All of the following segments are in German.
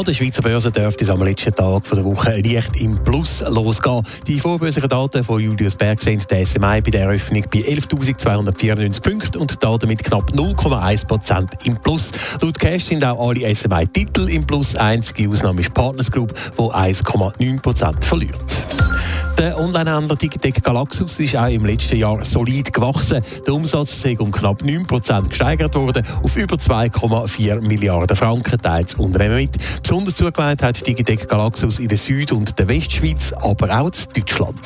An der Schweizer Börse dürfte es am letzten Tag der Woche leicht im Plus losgehen. Die vorbörslichen Daten von Julius Berg sind der SMI bei der Eröffnung bei 11.294 Punkten und damit knapp 0,1% im Plus. Laut Cash sind auch alle SMI-Titel im Plus. Einzige Ausnahme ist Partners Group, wo 1,9% verliert. Der Onlinehändler Ticketek Galaxus ist auch im letzten Jahr solid gewachsen. Der Umsatz ist um knapp 9% gesteigert worden auf über 2,4 Milliarden Franken, teilt das Unternehmen mit. Besonders zugelegt hat Ticketek Galaxus in der Süd- und der Westschweiz, aber auch in Deutschland.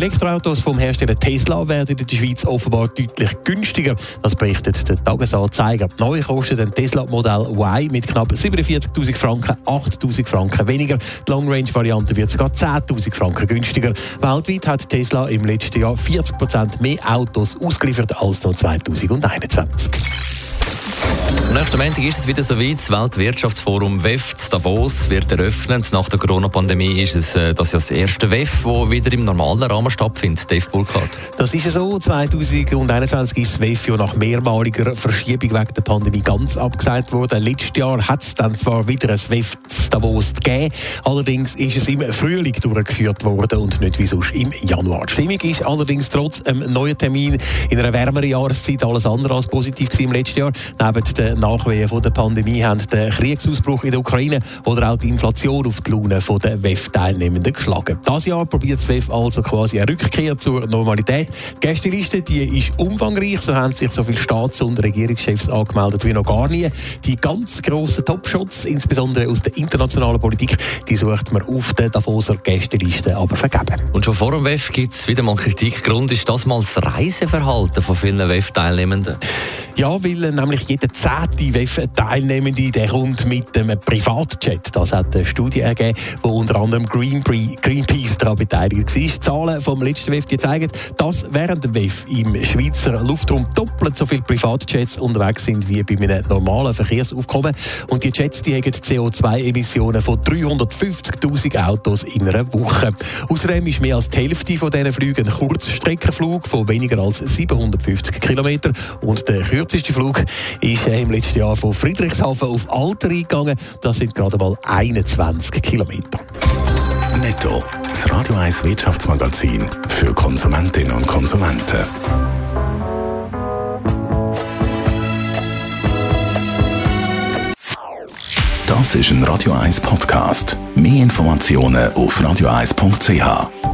Elektroautos vom Hersteller Tesla werden in der Schweiz offenbar deutlich günstiger. Das berichtet der Tagesanzeiger. Neu kostet ein Tesla Modell Y mit knapp 47.000 Franken 8.000 Franken weniger. Die Long Range Variante wird sogar 10.000 Franken günstiger. Weltweit hat Tesla im letzten Jahr 40% mehr Autos ausgeliefert als noch 2021. Am nächsten Montag ist es wieder so weit. Das Weltwirtschaftsforum WEF Davos wird eröffnet. Nach der Corona-Pandemie ist es äh, das, ja das erste WEF, das wieder im normalen Rahmen stattfindet. Dave Burkhardt. Das ist so. 2021 ist das WEF ja nach mehrmaliger Verschiebung wegen der Pandemie ganz abgesagt worden. Letztes Jahr hat es dann zwar wieder ein WEF Davos gegeben, allerdings ist es im Frühling durchgeführt worden und nicht wie sonst im Januar. Die Stimmung ist allerdings trotz einem neuen Termin in einer wärmeren Jahreszeit alles andere als positiv im letzten Jahr. Neben den Nachwehen von der Pandemie haben der Kriegsausbruch in der Ukraine oder auch die Inflation auf die Laune der WEF-Teilnehmenden geschlagen. Das Jahr probiert das WEF also quasi eine Rückkehr zur Normalität. Die Gästeliste die ist umfangreich, so haben sich so viele Staats- und Regierungschefs angemeldet wie noch gar nie. Die ganz grossen Top-Shots, insbesondere aus der internationalen Politik, die sucht man auf der Davoser Gästeliste aber vergeben. Und schon vor dem WEF gibt es wieder mal Kritik. Grund ist das mal das Reiseverhalten von vielen WEF-Teilnehmenden. Ja, weil nämlich jeder zehnte WEF-Teilnehmende der kommt mit einem Privatjet. Das hat eine Studie ergeben, wo unter anderem Greenpeace daran beteiligt war. Zahlen vom letzten WEF zeigen, dass während dem WEF im Schweizer Luftraum doppelt so viele Privatjets unterwegs sind wie bei einem normalen Verkehrsaufkommen. Und die Jets die haben CO2-Emissionen von 350.000 Autos in einer Woche. Außerdem ist mehr als die Hälfte von diesen Flügen ein Kurzstreckenflug von weniger als 750 Kilometern. Und der kürzeste Flug ist äh, im letzten Jahr von Friedrichshafen auf Alter eingegangen. Das sind gerade mal 21 Kilometer. Netto. Das Radio 1 Wirtschaftsmagazin für Konsumentinnen und Konsumenten. Das ist ein Radio 1 Podcast. Mehr Informationen auf radio1.ch.